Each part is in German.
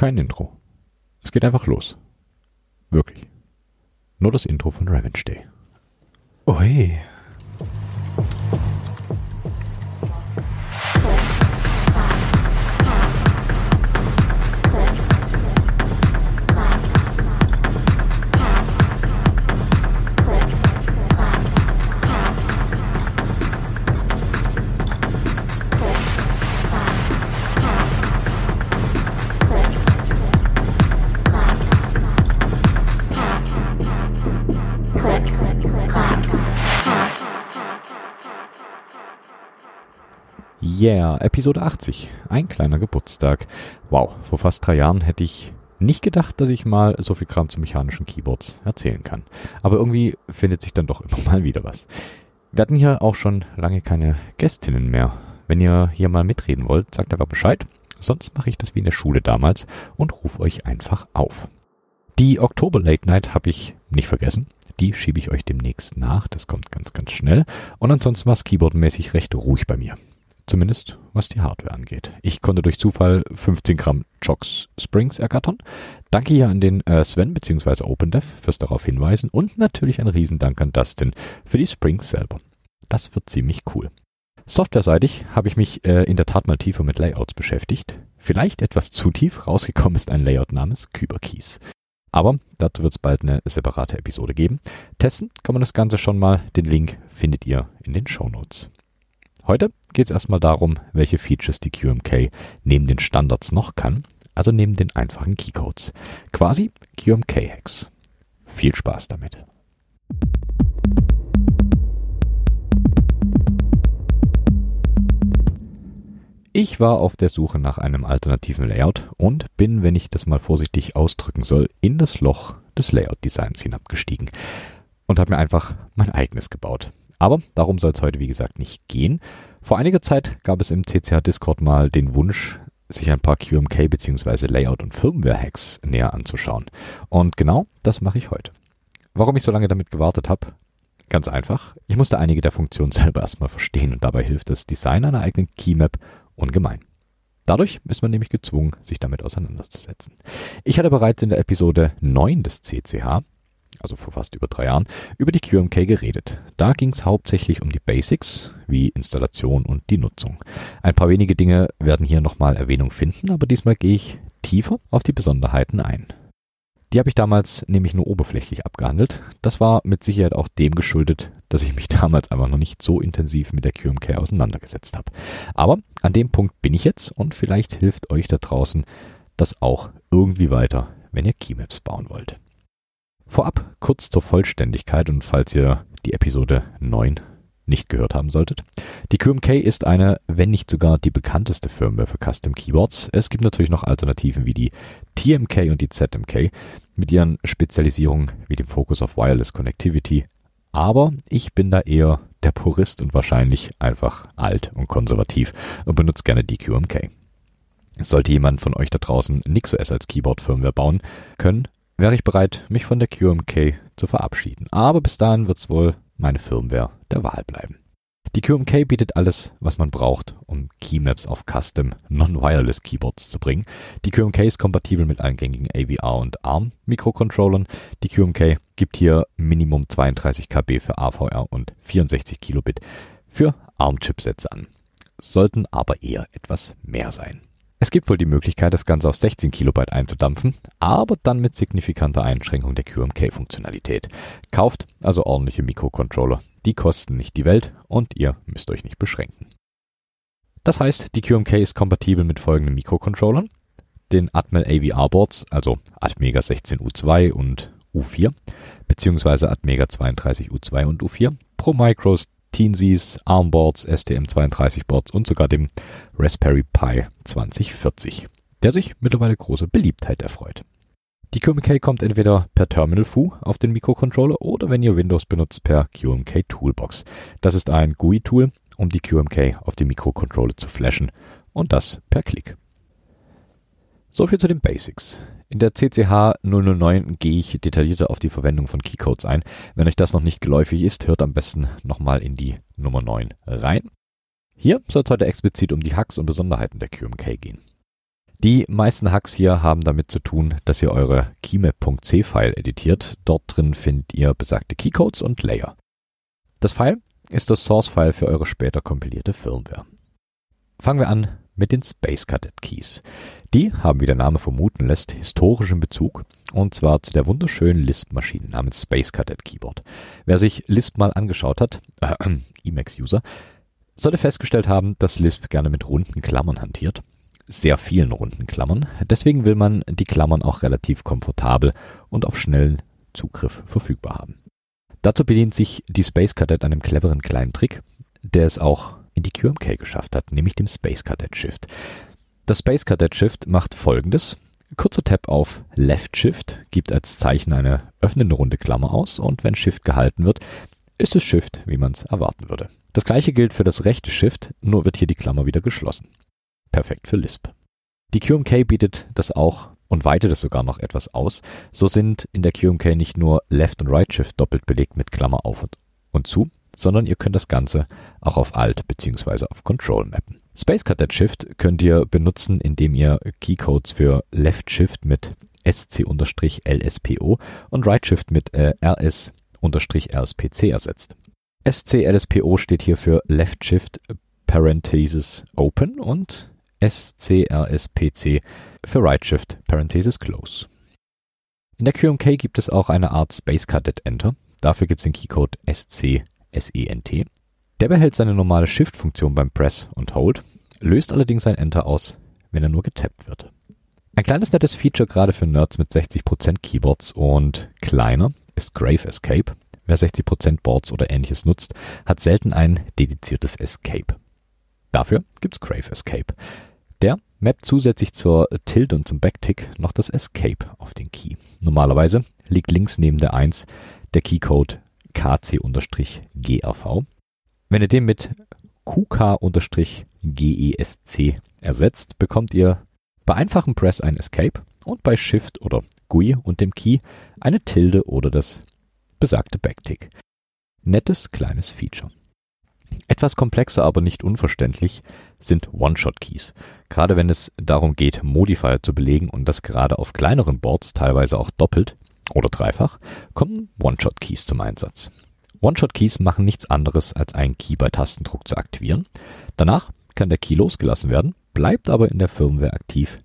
Kein Intro. Es geht einfach los. Wirklich. Nur das Intro von Revenge Day. Ui. Yeah, Episode 80. Ein kleiner Geburtstag. Wow, vor fast drei Jahren hätte ich nicht gedacht, dass ich mal so viel Kram zu mechanischen Keyboards erzählen kann. Aber irgendwie findet sich dann doch immer mal wieder was. Wir hatten hier auch schon lange keine Gästinnen mehr. Wenn ihr hier mal mitreden wollt, sagt einfach Bescheid. Sonst mache ich das wie in der Schule damals und rufe euch einfach auf. Die Oktober Late Night habe ich nicht vergessen. Die schiebe ich euch demnächst nach. Das kommt ganz, ganz schnell. Und ansonsten war es keyboardmäßig recht ruhig bei mir. Zumindest was die Hardware angeht. Ich konnte durch Zufall 15 Gramm Chox Springs ergattern. Danke hier an den äh, Sven bzw. OpenDev fürs darauf hinweisen und natürlich ein Riesendank an Dustin für die Springs selber. Das wird ziemlich cool. Softwareseitig habe ich mich äh, in der Tat mal tiefer mit Layouts beschäftigt. Vielleicht etwas zu tief, rausgekommen ist ein Layout namens Kyberkeys. Aber dazu wird es bald eine separate Episode geben. Testen kann man das Ganze schon mal. Den Link findet ihr in den Show Notes. Heute geht es erstmal darum, welche Features die QMK neben den Standards noch kann, also neben den einfachen Keycodes. Quasi QMK-Hacks. Viel Spaß damit. Ich war auf der Suche nach einem alternativen Layout und bin, wenn ich das mal vorsichtig ausdrücken soll, in das Loch des Layout-Designs hinabgestiegen und habe mir einfach mein eigenes gebaut. Aber darum soll es heute, wie gesagt, nicht gehen. Vor einiger Zeit gab es im CCH Discord mal den Wunsch, sich ein paar QMK bzw. Layout- und Firmware-Hacks näher anzuschauen. Und genau das mache ich heute. Warum ich so lange damit gewartet habe? Ganz einfach. Ich musste einige der Funktionen selber erstmal verstehen und dabei hilft das Design einer eigenen Keymap ungemein. Dadurch ist man nämlich gezwungen, sich damit auseinanderzusetzen. Ich hatte bereits in der Episode 9 des CCH also vor fast über drei Jahren, über die QMK geredet. Da ging es hauptsächlich um die Basics, wie Installation und die Nutzung. Ein paar wenige Dinge werden hier nochmal Erwähnung finden, aber diesmal gehe ich tiefer auf die Besonderheiten ein. Die habe ich damals nämlich nur oberflächlich abgehandelt. Das war mit Sicherheit auch dem geschuldet, dass ich mich damals einfach noch nicht so intensiv mit der QMK auseinandergesetzt habe. Aber an dem Punkt bin ich jetzt und vielleicht hilft euch da draußen das auch irgendwie weiter, wenn ihr Keymaps bauen wollt. Vorab kurz zur Vollständigkeit und falls ihr die Episode 9 nicht gehört haben solltet. Die QMK ist eine, wenn nicht sogar die bekannteste Firmware für Custom Keyboards. Es gibt natürlich noch Alternativen wie die TMK und die ZMK mit ihren Spezialisierungen wie dem Fokus auf Wireless Connectivity. Aber ich bin da eher der Purist und wahrscheinlich einfach alt und konservativ und benutze gerne die QMK. Sollte jemand von euch da draußen NixOS als Keyboard-Firmware bauen können, wäre ich bereit, mich von der QMK zu verabschieden. Aber bis dahin wird es wohl meine Firmware der Wahl bleiben. Die QMK bietet alles, was man braucht, um Keymaps auf Custom Non-Wireless Keyboards zu bringen. Die QMK ist kompatibel mit allen gängigen AVR und ARM Mikrocontrollern. Die QMK gibt hier Minimum 32 KB für AVR und 64 Kilobit für ARM Chipsätze an. Sollten aber eher etwas mehr sein. Es gibt wohl die Möglichkeit, das Ganze auf 16 Kilobyte einzudampfen, aber dann mit signifikanter Einschränkung der QMK-Funktionalität. Kauft also ordentliche Mikrocontroller. Die kosten nicht die Welt und ihr müsst euch nicht beschränken. Das heißt, die QMK ist kompatibel mit folgenden Mikrocontrollern. Den Atmel AVR Boards, also Atmega 16U2 und U4, beziehungsweise Atmega 32U2 und U4, Pro Teensys, ARM-Boards, STM32-Boards und sogar dem Raspberry Pi 2040, der sich mittlerweile große Beliebtheit erfreut. Die QMK kommt entweder per Terminal Foo auf den Mikrocontroller oder wenn ihr Windows benutzt per QMK Toolbox. Das ist ein GUI-Tool, um die QMK auf den Mikrocontroller zu flashen und das per Klick. So viel zu den Basics. In der CCH 009 gehe ich detaillierter auf die Verwendung von Keycodes ein. Wenn euch das noch nicht geläufig ist, hört am besten nochmal in die Nummer 9 rein. Hier soll es heute explizit um die Hacks und Besonderheiten der QMK gehen. Die meisten Hacks hier haben damit zu tun, dass ihr eure keymap.c-File editiert. Dort drin findet ihr besagte Keycodes und Layer. Das File ist das Source-File für eure später kompilierte Firmware. Fangen wir an mit den Space Cadet Keys. Die haben, wie der Name vermuten lässt, historischen Bezug und zwar zu der wunderschönen Lisp-Maschine namens Space Cadet Keyboard. Wer sich Lisp mal angeschaut hat, äh, Emacs-User, sollte festgestellt haben, dass Lisp gerne mit runden Klammern hantiert sehr vielen runden Klammern. Deswegen will man die Klammern auch relativ komfortabel und auf schnellen Zugriff verfügbar haben. Dazu bedient sich die Space Cadet einem cleveren kleinen Trick, der es auch in die QMK geschafft hat, nämlich dem Space Cadet Shift. Das Space Cadet Shift macht folgendes. Kurzer Tab auf Left Shift gibt als Zeichen eine öffnende runde Klammer aus und wenn Shift gehalten wird, ist es Shift, wie man es erwarten würde. Das gleiche gilt für das rechte Shift, nur wird hier die Klammer wieder geschlossen perfekt für Lisp. Die QMK bietet das auch und weitet es sogar noch etwas aus. So sind in der QMK nicht nur Left und Right Shift doppelt belegt mit Klammer auf und, und zu, sondern ihr könnt das Ganze auch auf Alt bzw. auf Control mappen. Space Cadet Shift könnt ihr benutzen, indem ihr Keycodes für Left Shift mit SC-LSPO und Right Shift mit äh, RS-RSPC ersetzt. SC-LSPO steht hier für Left Shift Parenthesis Open und SCRSPC für Right Shift Parenthesis Close. In der QMK gibt es auch eine Art Space Cadet Enter. Dafür gibt es den Keycode SCSENT. Der behält seine normale Shift-Funktion beim Press und Hold, löst allerdings ein Enter aus, wenn er nur getappt wird. Ein kleines nettes Feature gerade für Nerds mit 60% Keyboards und kleiner ist Grave Escape. Wer 60% Boards oder ähnliches nutzt, hat selten ein dediziertes Escape. Dafür gibt's Grave Escape. Der mappt zusätzlich zur Tilde und zum Backtick noch das Escape auf den Key. Normalerweise liegt links neben der 1 der Keycode KC-GRV. Wenn ihr den mit QK-GESC ersetzt, bekommt ihr bei einfachem Press ein Escape und bei Shift oder GUI und dem Key eine Tilde oder das besagte Backtick. Nettes kleines Feature. Etwas komplexer, aber nicht unverständlich sind One-Shot-Keys. Gerade wenn es darum geht, Modifier zu belegen und das gerade auf kleineren Boards teilweise auch doppelt oder dreifach, kommen One-Shot-Keys zum Einsatz. One-Shot-Keys machen nichts anderes, als einen Key bei Tastendruck zu aktivieren. Danach kann der Key losgelassen werden, bleibt aber in der Firmware aktiv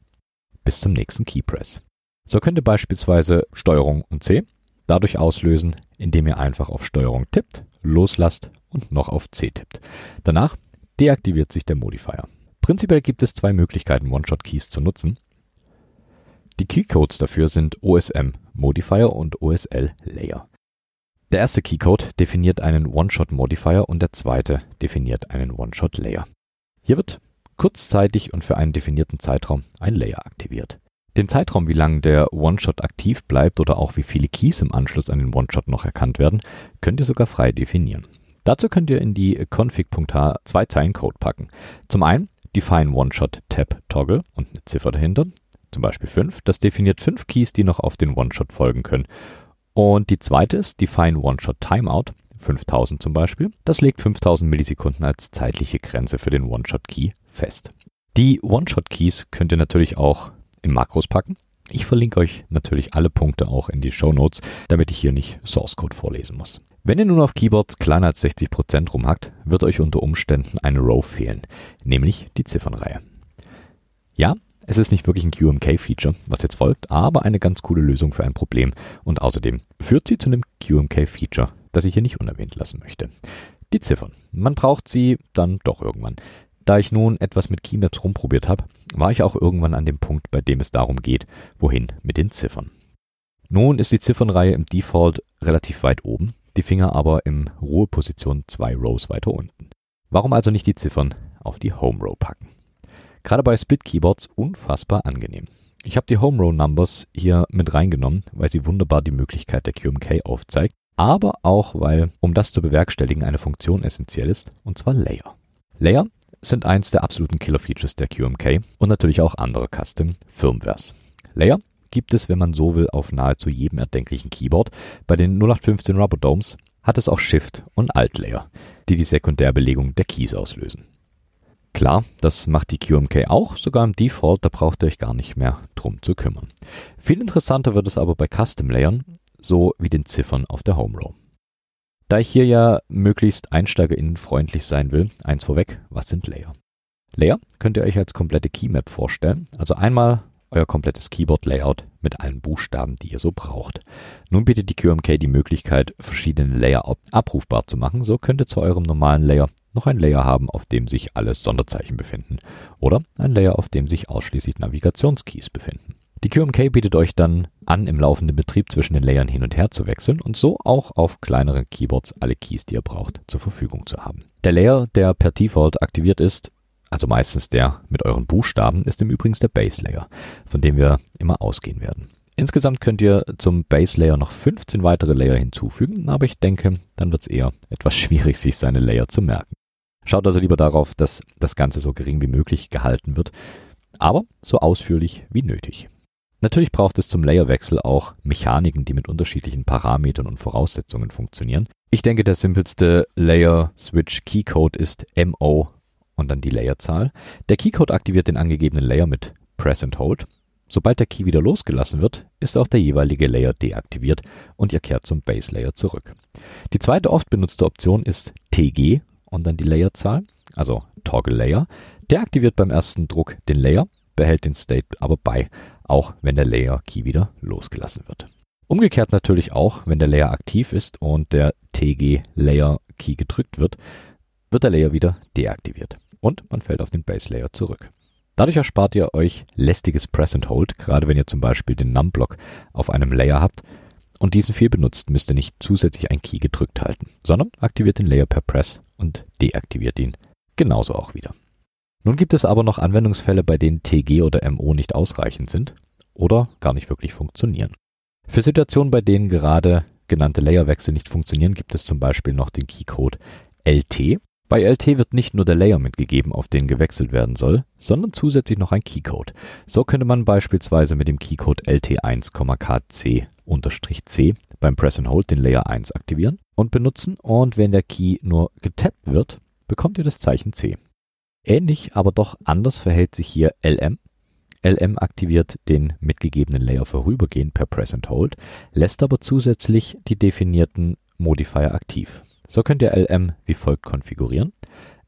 bis zum nächsten Keypress. So könnt ihr beispielsweise Steuerung und C dadurch auslösen, indem ihr einfach auf Steuerung tippt, loslasst und noch auf C tippt. Danach deaktiviert sich der Modifier. Prinzipiell gibt es zwei Möglichkeiten, One-Shot-Keys zu nutzen. Die Keycodes dafür sind OSM Modifier und OSL Layer. Der erste Keycode definiert einen One-Shot Modifier und der zweite definiert einen One-Shot Layer. Hier wird kurzzeitig und für einen definierten Zeitraum ein Layer aktiviert. Den Zeitraum, wie lange der One-Shot aktiv bleibt oder auch wie viele Keys im Anschluss an den One-Shot noch erkannt werden, könnt ihr sogar frei definieren. Dazu könnt ihr in die config.h zwei Zeilen Code packen. Zum einen define One-Shot Tab Toggle und eine Ziffer dahinter, zum Beispiel 5. Das definiert fünf Keys, die noch auf den One-Shot folgen können. Und die zweite ist define One-Shot Timeout, 5000 zum Beispiel. Das legt 5000 Millisekunden als zeitliche Grenze für den One-Shot-Key fest. Die One-Shot-Keys könnt ihr natürlich auch in Makros packen. Ich verlinke euch natürlich alle Punkte auch in die Show Notes, damit ich hier nicht Source Code vorlesen muss. Wenn ihr nun auf Keyboards kleiner als 60% rumhackt, wird euch unter Umständen eine Row fehlen, nämlich die Ziffernreihe. Ja, es ist nicht wirklich ein QMK-Feature, was jetzt folgt, aber eine ganz coole Lösung für ein Problem und außerdem führt sie zu einem QMK-Feature, das ich hier nicht unerwähnt lassen möchte. Die Ziffern. Man braucht sie dann doch irgendwann. Da ich nun etwas mit Keymaps rumprobiert habe, war ich auch irgendwann an dem Punkt, bei dem es darum geht, wohin mit den Ziffern. Nun ist die Ziffernreihe im Default relativ weit oben, die Finger aber im Ruheposition zwei Rows weiter unten. Warum also nicht die Ziffern auf die Home Row packen? Gerade bei Split Keyboards unfassbar angenehm. Ich habe die Home Row Numbers hier mit reingenommen, weil sie wunderbar die Möglichkeit der QMK aufzeigt, aber auch weil, um das zu bewerkstelligen, eine Funktion essentiell ist, und zwar Layer. Layer sind eins der absoluten Killer-Features der QMK und natürlich auch andere Custom-Firmwares. Layer gibt es, wenn man so will, auf nahezu jedem erdenklichen Keyboard. Bei den 0815 Rubber Domes hat es auch Shift und Alt Layer, die die Sekundärbelegung der Keys auslösen. Klar, das macht die QMK auch, sogar im Default, da braucht ihr euch gar nicht mehr drum zu kümmern. Viel interessanter wird es aber bei Custom Layern, so wie den Ziffern auf der Home Row. Da ich hier ja möglichst einsteigerinnenfreundlich sein will, eins vorweg, was sind Layer? Layer könnt ihr euch als komplette Keymap vorstellen, also einmal euer komplettes Keyboard-Layout mit allen Buchstaben, die ihr so braucht. Nun bietet die QMK die Möglichkeit, verschiedene Layer abrufbar zu machen. So könnt ihr zu eurem normalen Layer noch ein Layer haben, auf dem sich alle Sonderzeichen befinden. Oder ein Layer, auf dem sich ausschließlich Navigationskeys befinden. Die QMK bietet euch dann an, im laufenden Betrieb zwischen den Layern hin und her zu wechseln und so auch auf kleineren Keyboards alle Keys, die ihr braucht, zur Verfügung zu haben. Der Layer, der per Default aktiviert ist, also meistens der mit euren Buchstaben, ist im Übrigen der Base Layer, von dem wir immer ausgehen werden. Insgesamt könnt ihr zum Base Layer noch 15 weitere Layer hinzufügen, aber ich denke, dann wird es eher etwas schwierig, sich seine Layer zu merken. Schaut also lieber darauf, dass das Ganze so gering wie möglich gehalten wird, aber so ausführlich wie nötig. Natürlich braucht es zum Layerwechsel auch Mechaniken, die mit unterschiedlichen Parametern und Voraussetzungen funktionieren. Ich denke, der simpelste Layer Switch Keycode ist MO und dann die Layerzahl. Der Keycode aktiviert den angegebenen Layer mit Press and Hold. Sobald der Key wieder losgelassen wird, ist auch der jeweilige Layer deaktiviert und ihr kehrt zum Base Layer zurück. Die zweite oft benutzte Option ist TG und dann die Layerzahl, also Toggle Layer. Der aktiviert beim ersten Druck den Layer, behält den State aber bei, auch wenn der Layer Key wieder losgelassen wird. Umgekehrt natürlich auch, wenn der Layer aktiv ist und der TG Layer Key gedrückt wird, wird der Layer wieder deaktiviert und man fällt auf den Base Layer zurück. Dadurch erspart ihr euch lästiges Press and Hold, gerade wenn ihr zum Beispiel den Num-Block auf einem Layer habt und diesen viel benutzt, müsst ihr nicht zusätzlich ein Key gedrückt halten, sondern aktiviert den Layer per Press und deaktiviert ihn genauso auch wieder. Nun gibt es aber noch Anwendungsfälle, bei denen TG oder MO nicht ausreichend sind oder gar nicht wirklich funktionieren. Für Situationen, bei denen gerade genannte Layerwechsel nicht funktionieren, gibt es zum Beispiel noch den Keycode LT bei LT wird nicht nur der Layer mitgegeben, auf den gewechselt werden soll, sondern zusätzlich noch ein Keycode. So könnte man beispielsweise mit dem Keycode LT1,KC-C beim Press and Hold den Layer 1 aktivieren und benutzen und wenn der Key nur getappt wird, bekommt ihr das Zeichen C. Ähnlich, aber doch anders verhält sich hier LM. LM aktiviert den mitgegebenen Layer vorübergehend per Press and Hold, lässt aber zusätzlich die definierten Modifier aktiv. So könnt ihr LM wie folgt konfigurieren.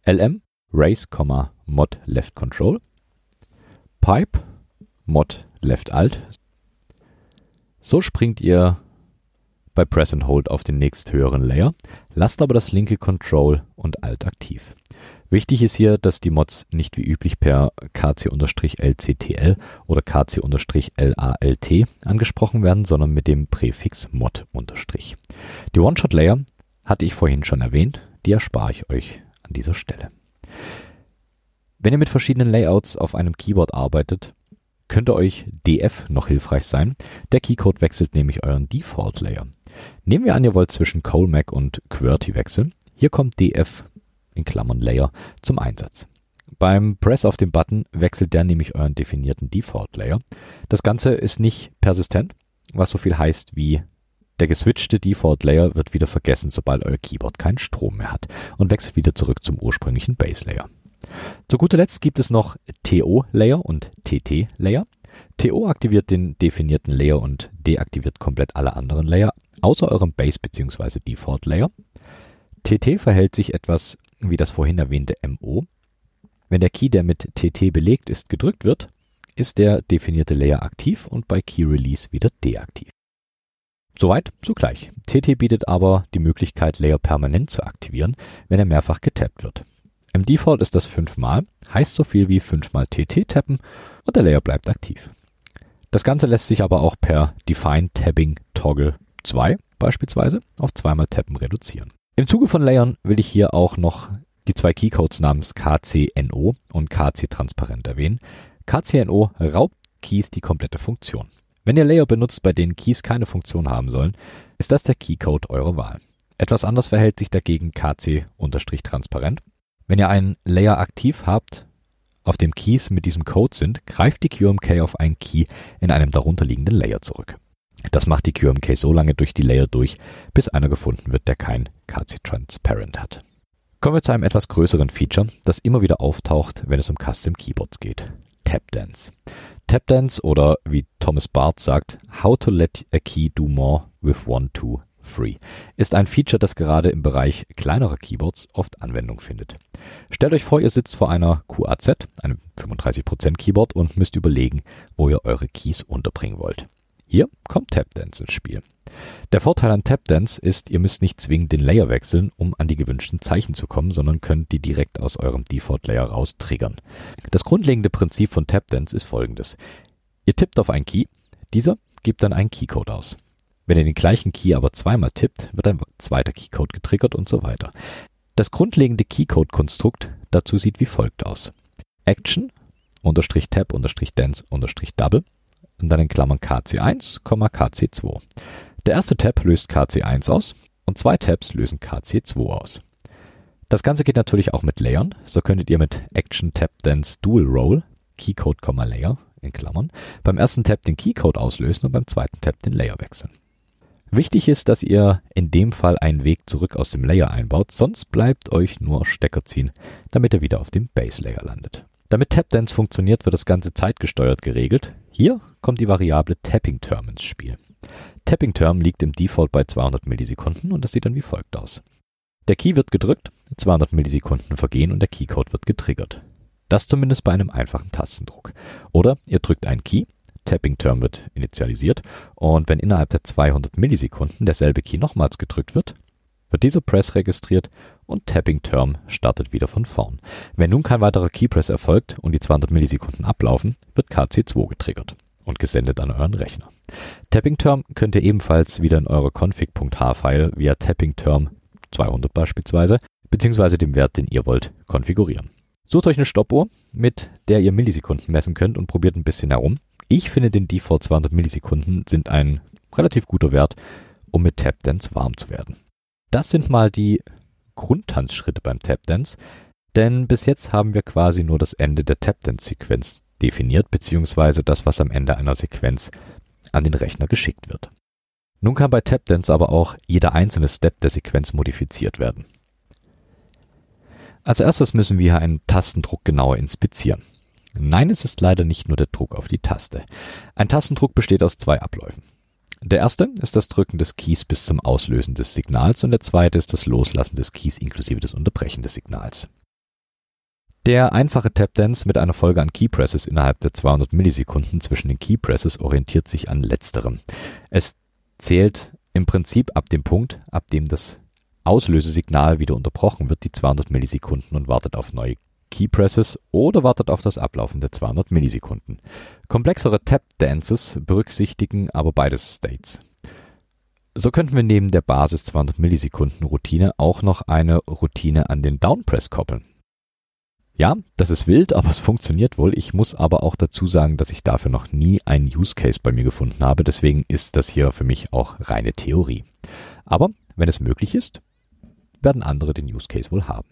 LM Race, Mod Left Control, Pipe Mod Left Alt. So springt ihr bei Press and Hold auf den nächsthöheren Layer, lasst aber das linke Control und Alt aktiv. Wichtig ist hier, dass die Mods nicht wie üblich per kc-lctl oder kc-lalt angesprochen werden, sondern mit dem Präfix mod-. Die One-Shot-Layer hatte ich vorhin schon erwähnt, die erspare ich euch an dieser Stelle. Wenn ihr mit verschiedenen Layouts auf einem Keyboard arbeitet, könnte euch DF noch hilfreich sein. Der Keycode wechselt nämlich euren Default Layer. Nehmen wir an, ihr wollt zwischen Colmac und QWERTY wechseln. Hier kommt DF in Klammern Layer zum Einsatz. Beim Press auf den Button wechselt der nämlich euren definierten Default Layer. Das Ganze ist nicht persistent, was so viel heißt wie der geswitchte Default Layer wird wieder vergessen, sobald euer Keyboard keinen Strom mehr hat und wechselt wieder zurück zum ursprünglichen Base Layer. Zu guter Letzt gibt es noch TO Layer und TT Layer. TO aktiviert den definierten Layer und deaktiviert komplett alle anderen Layer, außer eurem Base bzw. Default Layer. TT verhält sich etwas wie das vorhin erwähnte MO. Wenn der Key, der mit TT belegt ist, gedrückt wird, ist der definierte Layer aktiv und bei Key Release wieder deaktiv. Soweit, so gleich. TT bietet aber die Möglichkeit, Layer permanent zu aktivieren, wenn er mehrfach getappt wird. Im Default ist das fünfmal, heißt so viel wie fünfmal TT tappen und der Layer bleibt aktiv. Das Ganze lässt sich aber auch per Define Tabbing Toggle 2 beispielsweise auf zweimal Tappen reduzieren. Im Zuge von Layern will ich hier auch noch die zwei Keycodes namens KCNO und KC Transparent erwähnen. KCNO raubt Keys die komplette Funktion. Wenn ihr Layer benutzt, bei denen Keys keine Funktion haben sollen, ist das der Keycode eurer Wahl. Etwas anders verhält sich dagegen KC-transparent. Wenn ihr einen Layer aktiv habt, auf dem Keys mit diesem Code sind, greift die QMK auf einen Key in einem darunterliegenden Layer zurück. Das macht die QMK so lange durch die Layer durch, bis einer gefunden wird, der kein KC Transparent hat. Kommen wir zu einem etwas größeren Feature, das immer wieder auftaucht, wenn es um Custom Keyboards geht. Tapdance. Tapdance oder wie Thomas Barth sagt, How to let a key do more with one, two, three, ist ein Feature, das gerade im Bereich kleinerer Keyboards oft Anwendung findet. Stellt euch vor, ihr sitzt vor einer QAZ, einem 35% Keyboard und müsst überlegen, wo ihr eure Keys unterbringen wollt. Hier kommt Tapdance ins Spiel. Der Vorteil an Tapdance ist, ihr müsst nicht zwingend den Layer wechseln, um an die gewünschten Zeichen zu kommen, sondern könnt die direkt aus eurem Default Layer raus triggern. Das grundlegende Prinzip von Tapdance ist folgendes. Ihr tippt auf einen Key, dieser gibt dann einen Keycode aus. Wenn ihr den gleichen Key aber zweimal tippt, wird ein zweiter Keycode getriggert und so weiter. Das grundlegende Keycode-Konstrukt dazu sieht wie folgt aus. Action, unterstrich Tab, unterstrich Dance, unterstrich Double und dann in Klammern KC1, KC2. Der erste Tab löst KC1 aus und zwei Tabs lösen KC2 aus. Das Ganze geht natürlich auch mit Layern. So könntet ihr mit Action Tab Dance Dual Roll Keycode, Layer in Klammern beim ersten Tab den Keycode auslösen und beim zweiten Tab den Layer wechseln. Wichtig ist, dass ihr in dem Fall einen Weg zurück aus dem Layer einbaut, sonst bleibt euch nur Stecker ziehen, damit ihr wieder auf dem Base Layer landet. Damit Tapdance funktioniert, wird das Ganze zeitgesteuert geregelt. Hier kommt die Variable Tapping Term ins Spiel. Tapping Term liegt im Default bei 200 Millisekunden und das sieht dann wie folgt aus. Der Key wird gedrückt, 200 Millisekunden vergehen und der Keycode wird getriggert. Das zumindest bei einem einfachen Tastendruck. Oder ihr drückt einen Key, Tapping Term wird initialisiert und wenn innerhalb der 200 Millisekunden derselbe Key nochmals gedrückt wird, wird dieser Press registriert und Tapping Term startet wieder von vorn. Wenn nun kein weiterer Keypress erfolgt und die 200 Millisekunden ablaufen, wird KC2 getriggert und gesendet an euren Rechner. Tapping Term könnt ihr ebenfalls wieder in eure config.h-File via Tapping Term 200 beispielsweise, beziehungsweise dem Wert, den ihr wollt, konfigurieren. Sucht euch eine Stoppuhr, mit der ihr Millisekunden messen könnt und probiert ein bisschen herum. Ich finde den Default 200 Millisekunden sind ein relativ guter Wert, um mit Tapdance warm zu werden. Das sind mal die Grundtanzschritte beim Tapdance, denn bis jetzt haben wir quasi nur das Ende der Tapdance-Sequenz definiert, beziehungsweise das, was am Ende einer Sequenz an den Rechner geschickt wird. Nun kann bei Tapdance aber auch jeder einzelne Step der Sequenz modifiziert werden. Als erstes müssen wir einen Tastendruck genauer inspizieren. Nein, es ist leider nicht nur der Druck auf die Taste. Ein Tastendruck besteht aus zwei Abläufen. Der erste ist das Drücken des Keys bis zum Auslösen des Signals und der zweite ist das Loslassen des Keys inklusive des Unterbrechen des Signals. Der einfache Tapdance mit einer Folge an Keypresses innerhalb der 200 Millisekunden zwischen den Keypresses orientiert sich an letzterem. Es zählt im Prinzip ab dem Punkt, ab dem das Auslösesignal wieder unterbrochen wird, die 200 Millisekunden und wartet auf neue Keypresses oder wartet auf das Ablaufen der 200 Millisekunden. Komplexere Tap-Dances berücksichtigen aber beides States. So könnten wir neben der Basis 200 Millisekunden Routine auch noch eine Routine an den Downpress koppeln. Ja, das ist wild, aber es funktioniert wohl. Ich muss aber auch dazu sagen, dass ich dafür noch nie einen Use Case bei mir gefunden habe. Deswegen ist das hier für mich auch reine Theorie. Aber wenn es möglich ist, werden andere den Use Case wohl haben.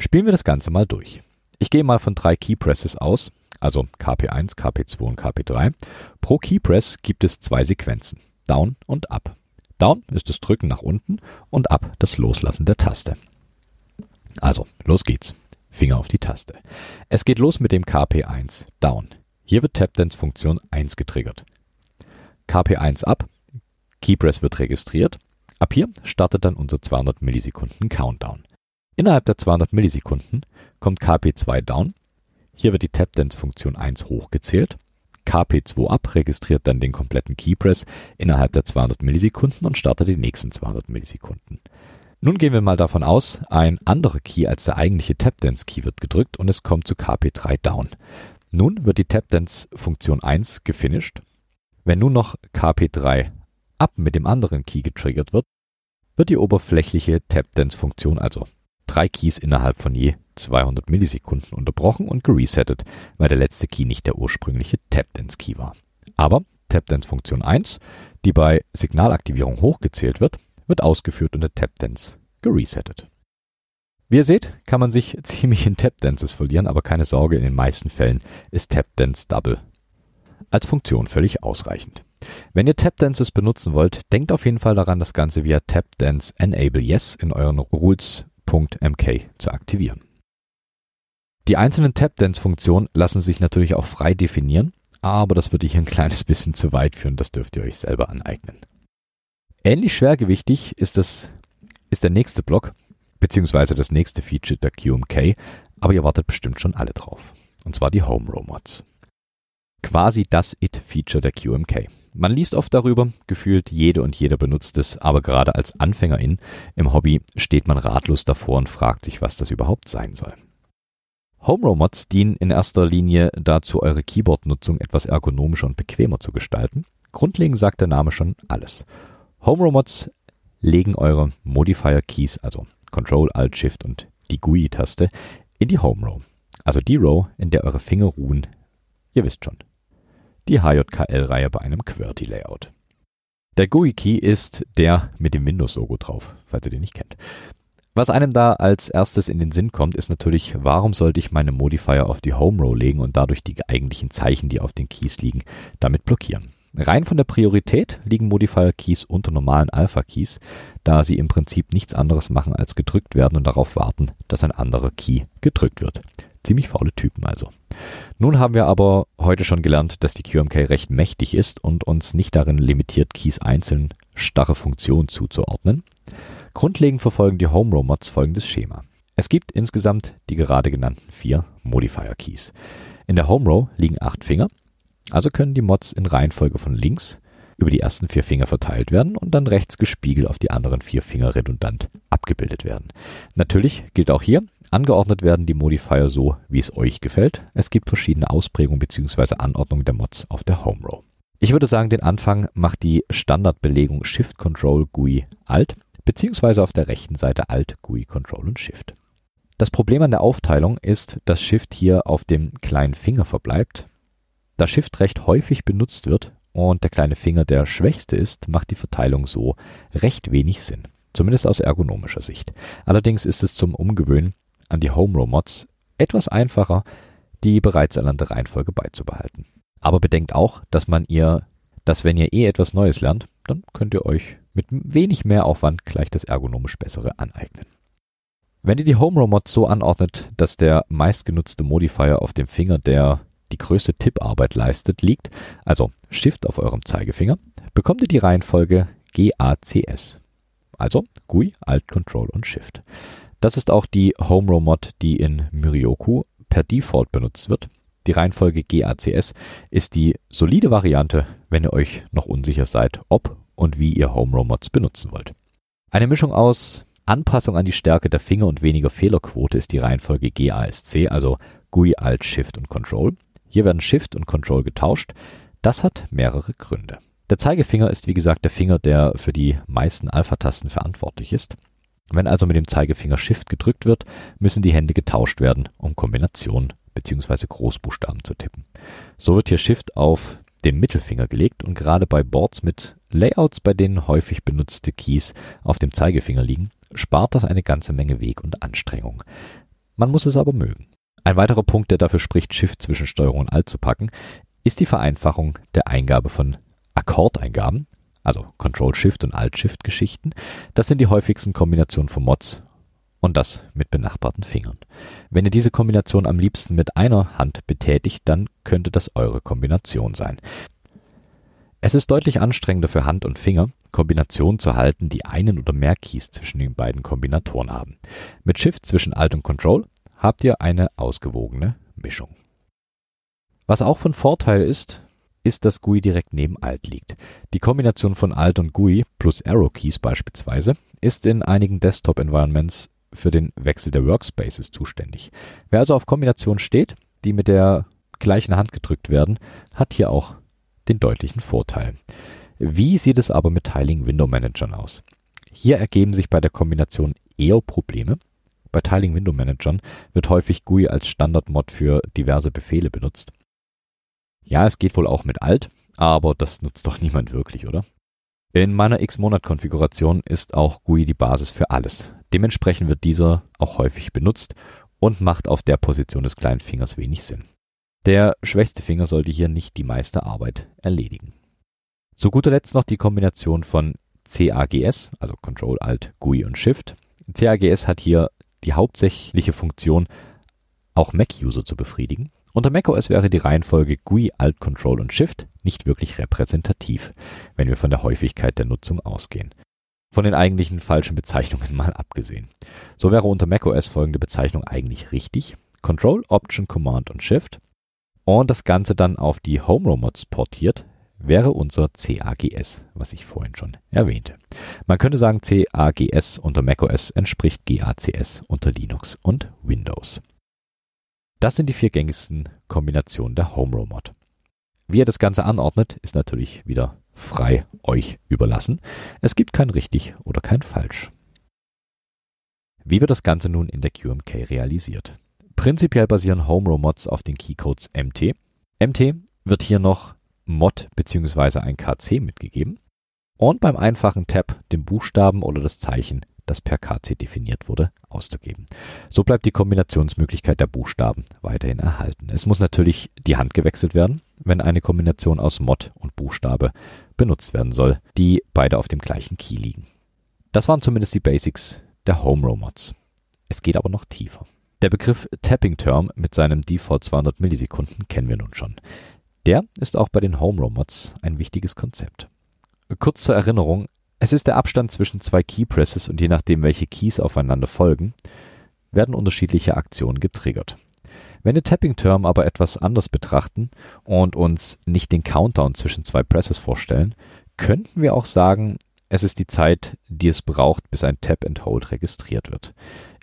Spielen wir das Ganze mal durch. Ich gehe mal von drei Keypresses aus, also KP1, KP2 und KP3. Pro Keypress gibt es zwei Sequenzen, Down und Up. Down ist das Drücken nach unten und Up das Loslassen der Taste. Also, los geht's. Finger auf die Taste. Es geht los mit dem KP1 Down. Hier wird Tapdance Funktion 1 getriggert. KP1 Up. Keypress wird registriert. Ab hier startet dann unser 200 Millisekunden Countdown. Innerhalb der 200 Millisekunden kommt KP2 Down. Hier wird die Tapdance Funktion 1 hochgezählt. KP2 Up registriert dann den kompletten Keypress innerhalb der 200 Millisekunden und startet die nächsten 200 Millisekunden. Nun gehen wir mal davon aus, ein anderer Key als der eigentliche Tapdance-Key wird gedrückt und es kommt zu KP3 Down. Nun wird die Tapdance-Funktion 1 gefinisht. Wenn nun noch KP3 Up mit dem anderen Key getriggert wird, wird die oberflächliche Tapdance-Funktion, also drei Keys innerhalb von je 200 Millisekunden unterbrochen und geresettet, weil der letzte Key nicht der ursprüngliche Tapdance-Key war. Aber Tapdance-Funktion 1, die bei Signalaktivierung hochgezählt wird, wird ausgeführt und der Tapdance geresettet. Wie ihr seht, kann man sich ziemlich in Tapdances verlieren, aber keine Sorge, in den meisten Fällen ist Tapdance Double als Funktion völlig ausreichend. Wenn ihr Tapdances benutzen wollt, denkt auf jeden Fall daran, das Ganze via Tapdance Enable Yes in euren Rules shift.mk zu aktivieren. Die einzelnen Tap-Dance-Funktionen lassen sich natürlich auch frei definieren, aber das würde hier ein kleines bisschen zu weit führen, das dürft ihr euch selber aneignen. Ähnlich schwergewichtig ist, das, ist der nächste Block, beziehungsweise das nächste Feature der QMK, aber ihr wartet bestimmt schon alle drauf. Und zwar die Home Row Mods. Quasi das It-Feature der QMK. Man liest oft darüber, gefühlt jede und jeder benutzt es, aber gerade als Anfängerin im Hobby steht man ratlos davor und fragt sich, was das überhaupt sein soll. Home Row Mods dienen in erster Linie dazu, eure Keyboard-Nutzung etwas ergonomischer und bequemer zu gestalten. Grundlegend sagt der Name schon alles. Home Row Mods legen eure Modifier Keys, also Control, Alt, Shift und die GUI-Taste, in die Home Row. Also die Row, in der eure Finger ruhen. Ihr wisst schon. Die HJKL-Reihe bei einem QWERTY-Layout. Der GUI-Key ist der mit dem Windows-Logo drauf, falls ihr den nicht kennt. Was einem da als erstes in den Sinn kommt, ist natürlich, warum sollte ich meine Modifier auf die Home Row legen und dadurch die eigentlichen Zeichen, die auf den Keys liegen, damit blockieren. Rein von der Priorität liegen Modifier Keys unter normalen Alpha Keys, da sie im Prinzip nichts anderes machen als gedrückt werden und darauf warten, dass ein anderer Key gedrückt wird. Ziemlich faule Typen also. Nun haben wir aber heute schon gelernt, dass die QMK recht mächtig ist und uns nicht darin limitiert, Keys einzeln starre Funktionen zuzuordnen. Grundlegend verfolgen die Home Row Mods folgendes Schema. Es gibt insgesamt die gerade genannten vier Modifier Keys. In der Home Row liegen acht Finger, also können die Mods in Reihenfolge von links über die ersten vier Finger verteilt werden und dann rechts gespiegelt auf die anderen vier Finger redundant abgebildet werden. Natürlich gilt auch hier, angeordnet werden die Modifier so, wie es euch gefällt. Es gibt verschiedene Ausprägungen bzw. Anordnungen der Mods auf der Home Row. Ich würde sagen, den Anfang macht die Standardbelegung Shift Control GUI Alt beziehungsweise auf der rechten Seite Alt, GUI, Control und Shift. Das Problem an der Aufteilung ist, dass Shift hier auf dem kleinen Finger verbleibt. Da Shift recht häufig benutzt wird und der kleine Finger der schwächste ist, macht die Verteilung so recht wenig Sinn. Zumindest aus ergonomischer Sicht. Allerdings ist es zum Umgewöhnen an die Home Row Mods etwas einfacher, die bereits erlernte Reihenfolge beizubehalten. Aber bedenkt auch, dass man ihr, dass wenn ihr eh etwas Neues lernt, dann könnt ihr euch mit wenig mehr Aufwand gleich das ergonomisch bessere aneignen. Wenn ihr die Home Row Mod so anordnet, dass der meistgenutzte Modifier auf dem Finger, der die größte Tipparbeit leistet, liegt, also Shift auf eurem Zeigefinger, bekommt ihr die Reihenfolge GACS. Also GUI, Alt, Control und Shift. Das ist auch die Home Row Mod, die in Myrioku per Default benutzt wird. Die Reihenfolge GACS ist die solide Variante, wenn ihr euch noch unsicher seid, ob und wie ihr Home Row Mods benutzen wollt. Eine Mischung aus Anpassung an die Stärke der Finger und weniger Fehlerquote ist die Reihenfolge GASC, also GUI, Alt, Shift und Control. Hier werden Shift und Control getauscht. Das hat mehrere Gründe. Der Zeigefinger ist wie gesagt der Finger, der für die meisten Alpha-Tasten verantwortlich ist. Wenn also mit dem Zeigefinger Shift gedrückt wird, müssen die Hände getauscht werden, um Kombinationen bzw. Großbuchstaben zu tippen. So wird hier Shift auf den Mittelfinger gelegt und gerade bei Boards mit Layouts, bei denen häufig benutzte Keys auf dem Zeigefinger liegen, spart das eine ganze Menge Weg und Anstrengung. Man muss es aber mögen. Ein weiterer Punkt, der dafür spricht, Shift zwischen Steuerung und Alt zu packen, ist die Vereinfachung der Eingabe von Akkordeingaben, also Control-Shift und Alt-Shift-Geschichten. Das sind die häufigsten Kombinationen von Mods und das mit benachbarten Fingern. Wenn ihr diese Kombination am liebsten mit einer Hand betätigt, dann könnte das eure Kombination sein. Es ist deutlich anstrengender für Hand und Finger, Kombinationen zu halten, die einen oder mehr Keys zwischen den beiden Kombinatoren haben. Mit Shift zwischen Alt und Control habt ihr eine ausgewogene Mischung. Was auch von Vorteil ist, ist, dass GUI direkt neben Alt liegt. Die Kombination von Alt und GUI plus Arrow Keys beispielsweise ist in einigen Desktop-Environments für den Wechsel der Workspaces zuständig. Wer also auf Kombinationen steht, die mit der gleichen Hand gedrückt werden, hat hier auch den deutlichen Vorteil. Wie sieht es aber mit Tiling Window Managern aus? Hier ergeben sich bei der Kombination eher Probleme. Bei Tiling Window Managern wird häufig GUI als Standardmod für diverse Befehle benutzt. Ja, es geht wohl auch mit Alt, aber das nutzt doch niemand wirklich, oder? In meiner X-Monat-Konfiguration ist auch GUI die Basis für alles. Dementsprechend wird dieser auch häufig benutzt und macht auf der Position des kleinen Fingers wenig Sinn. Der schwächste Finger sollte hier nicht die meiste Arbeit erledigen. Zu guter Letzt noch die Kombination von CAGS, also Control Alt GUI und Shift. CAGS hat hier die hauptsächliche Funktion, auch Mac-User zu befriedigen. Unter macOS wäre die Reihenfolge GUI, Alt, Control und Shift nicht wirklich repräsentativ, wenn wir von der Häufigkeit der Nutzung ausgehen. Von den eigentlichen falschen Bezeichnungen mal abgesehen. So wäre unter macOS folgende Bezeichnung eigentlich richtig. Control, Option, Command und Shift. Und das Ganze dann auf die Home Robots portiert, wäre unser CAGS, was ich vorhin schon erwähnte. Man könnte sagen, CAGS unter macOS entspricht GACS unter Linux und Windows. Das sind die vier gängigsten Kombinationen der Home Robot. Wie ihr das Ganze anordnet, ist natürlich wieder frei euch überlassen. Es gibt kein richtig oder kein falsch. Wie wird das Ganze nun in der QMK realisiert? Prinzipiell basieren Home Mods auf den Keycodes MT. MT wird hier noch Mod bzw. ein KC mitgegeben und beim einfachen Tab den Buchstaben oder das Zeichen, das per KC definiert wurde, auszugeben. So bleibt die Kombinationsmöglichkeit der Buchstaben weiterhin erhalten. Es muss natürlich die Hand gewechselt werden, wenn eine Kombination aus Mod und Buchstabe benutzt werden soll, die beide auf dem gleichen Key liegen. Das waren zumindest die Basics der Home Row Mods. Es geht aber noch tiefer. Der Begriff Tapping Term mit seinem Default 200 Millisekunden kennen wir nun schon. Der ist auch bei den Home Robots ein wichtiges Konzept. Kurz zur Erinnerung, es ist der Abstand zwischen zwei Keypresses und je nachdem, welche Keys aufeinander folgen, werden unterschiedliche Aktionen getriggert. Wenn wir Tapping Term aber etwas anders betrachten und uns nicht den Countdown zwischen zwei Presses vorstellen, könnten wir auch sagen, es ist die Zeit, die es braucht, bis ein Tap and Hold registriert wird.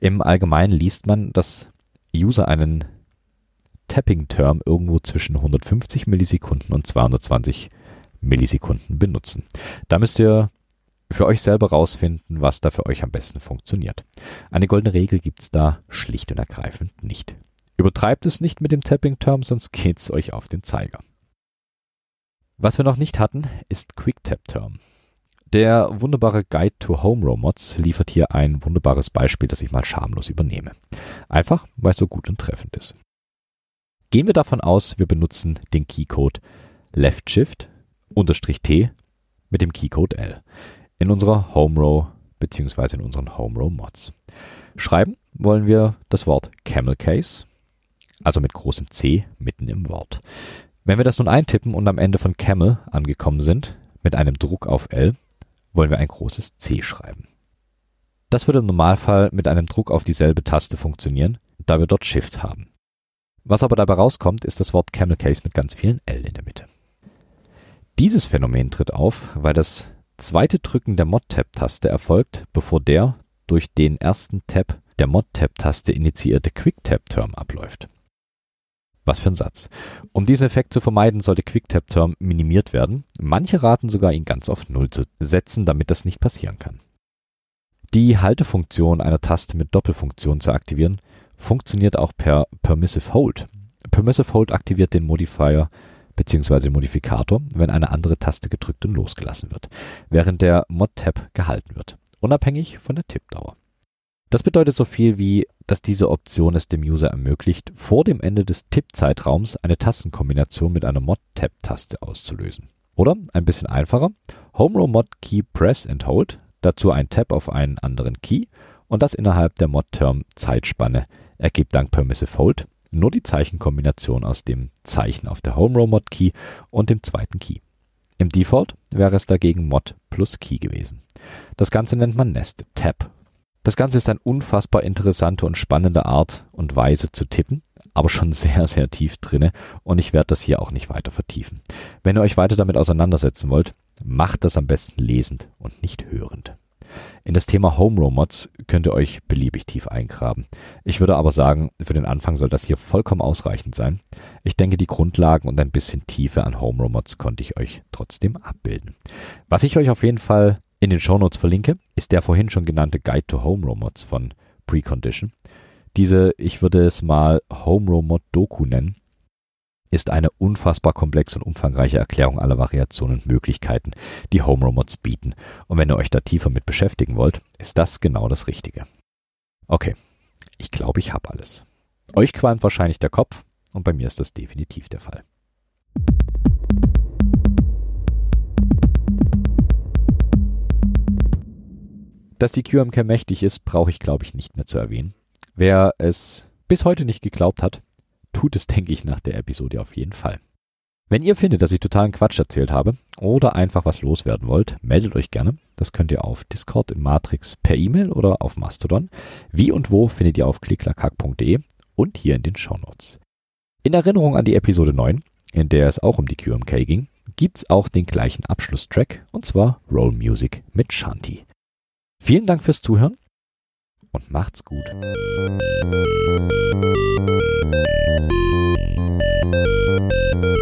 Im Allgemeinen liest man, dass User einen Tapping-Term irgendwo zwischen 150 Millisekunden und 220 Millisekunden benutzen. Da müsst ihr für euch selber rausfinden, was da für euch am besten funktioniert. Eine goldene Regel gibt's da schlicht und ergreifend nicht. Übertreibt es nicht mit dem Tapping-Term, sonst geht's euch auf den Zeiger. Was wir noch nicht hatten, ist Quick-Tap-Term. Der wunderbare Guide to Home Robots liefert hier ein wunderbares Beispiel, das ich mal schamlos übernehme. Einfach, weil es so gut und treffend ist. Gehen wir davon aus, wir benutzen den Keycode Left Shift T mit dem Keycode L in unserer Home Row bzw. in unseren Home Row Mods. Schreiben wollen wir das Wort Camel Case, also mit großem C mitten im Wort. Wenn wir das nun eintippen und am Ende von Camel angekommen sind, mit einem Druck auf L, wollen wir ein großes C schreiben. Das würde im Normalfall mit einem Druck auf dieselbe Taste funktionieren, da wir dort Shift haben. Was aber dabei rauskommt, ist das Wort Camel Case mit ganz vielen L in der Mitte. Dieses Phänomen tritt auf, weil das zweite Drücken der Mod-Tab-Taste erfolgt, bevor der durch den ersten Tab der Mod-Tab-Taste initiierte Quick-Tab-Term abläuft. Was für ein Satz. Um diesen Effekt zu vermeiden, sollte Quick-Tab-Term minimiert werden. Manche raten sogar, ihn ganz auf Null zu setzen, damit das nicht passieren kann. Die Haltefunktion einer Taste mit Doppelfunktion zu aktivieren, funktioniert auch per Permissive Hold. Permissive Hold aktiviert den Modifier bzw. Modifikator, wenn eine andere Taste gedrückt und losgelassen wird, während der Mod-Tab gehalten wird, unabhängig von der Tippdauer. Das bedeutet so viel wie, dass diese Option es dem User ermöglicht, vor dem Ende des Tippzeitraums eine Tastenkombination mit einer Mod-Tab-Taste auszulösen. Oder ein bisschen einfacher, Home Row Mod Key Press and Hold, dazu ein Tab auf einen anderen Key und das innerhalb der Mod-Term Zeitspanne ergibt dank Permissive Hold nur die Zeichenkombination aus dem Zeichen auf der Home Row Mod Key und dem zweiten Key. Im Default wäre es dagegen Mod plus Key gewesen. Das Ganze nennt man Nested Tab. Das Ganze ist eine unfassbar interessante und spannende Art und Weise zu tippen, aber schon sehr, sehr tief drinne und ich werde das hier auch nicht weiter vertiefen. Wenn ihr euch weiter damit auseinandersetzen wollt, macht das am besten lesend und nicht hörend. In das Thema Home Row Mods könnt ihr euch beliebig tief eingraben. Ich würde aber sagen, für den Anfang soll das hier vollkommen ausreichend sein. Ich denke, die Grundlagen und ein bisschen Tiefe an Home Row Mods konnte ich euch trotzdem abbilden. Was ich euch auf jeden Fall in den Show Notes verlinke, ist der vorhin schon genannte Guide to Home Row Mods von Precondition. Diese, ich würde es mal Home Row Mod Doku nennen, ist eine unfassbar komplexe und umfangreiche Erklärung aller Variationen und Möglichkeiten, die Home Robots bieten. Und wenn ihr euch da tiefer mit beschäftigen wollt, ist das genau das Richtige. Okay, ich glaube, ich habe alles. Euch qualmt wahrscheinlich der Kopf und bei mir ist das definitiv der Fall. Dass die QMK mächtig ist, brauche ich glaube ich nicht mehr zu erwähnen. Wer es bis heute nicht geglaubt hat, tut es, denke ich, nach der Episode auf jeden Fall. Wenn ihr findet, dass ich totalen Quatsch erzählt habe oder einfach was loswerden wollt, meldet euch gerne. Das könnt ihr auf Discord in Matrix per E-Mail oder auf Mastodon. Wie und wo findet ihr auf klicklakack.de und hier in den Shownotes. In Erinnerung an die Episode 9, in der es auch um die QMK ging, gibt's auch den gleichen Abschlusstrack und zwar Roll Music mit Shanti. Vielen Dank fürs Zuhören und macht's gut. Thank you.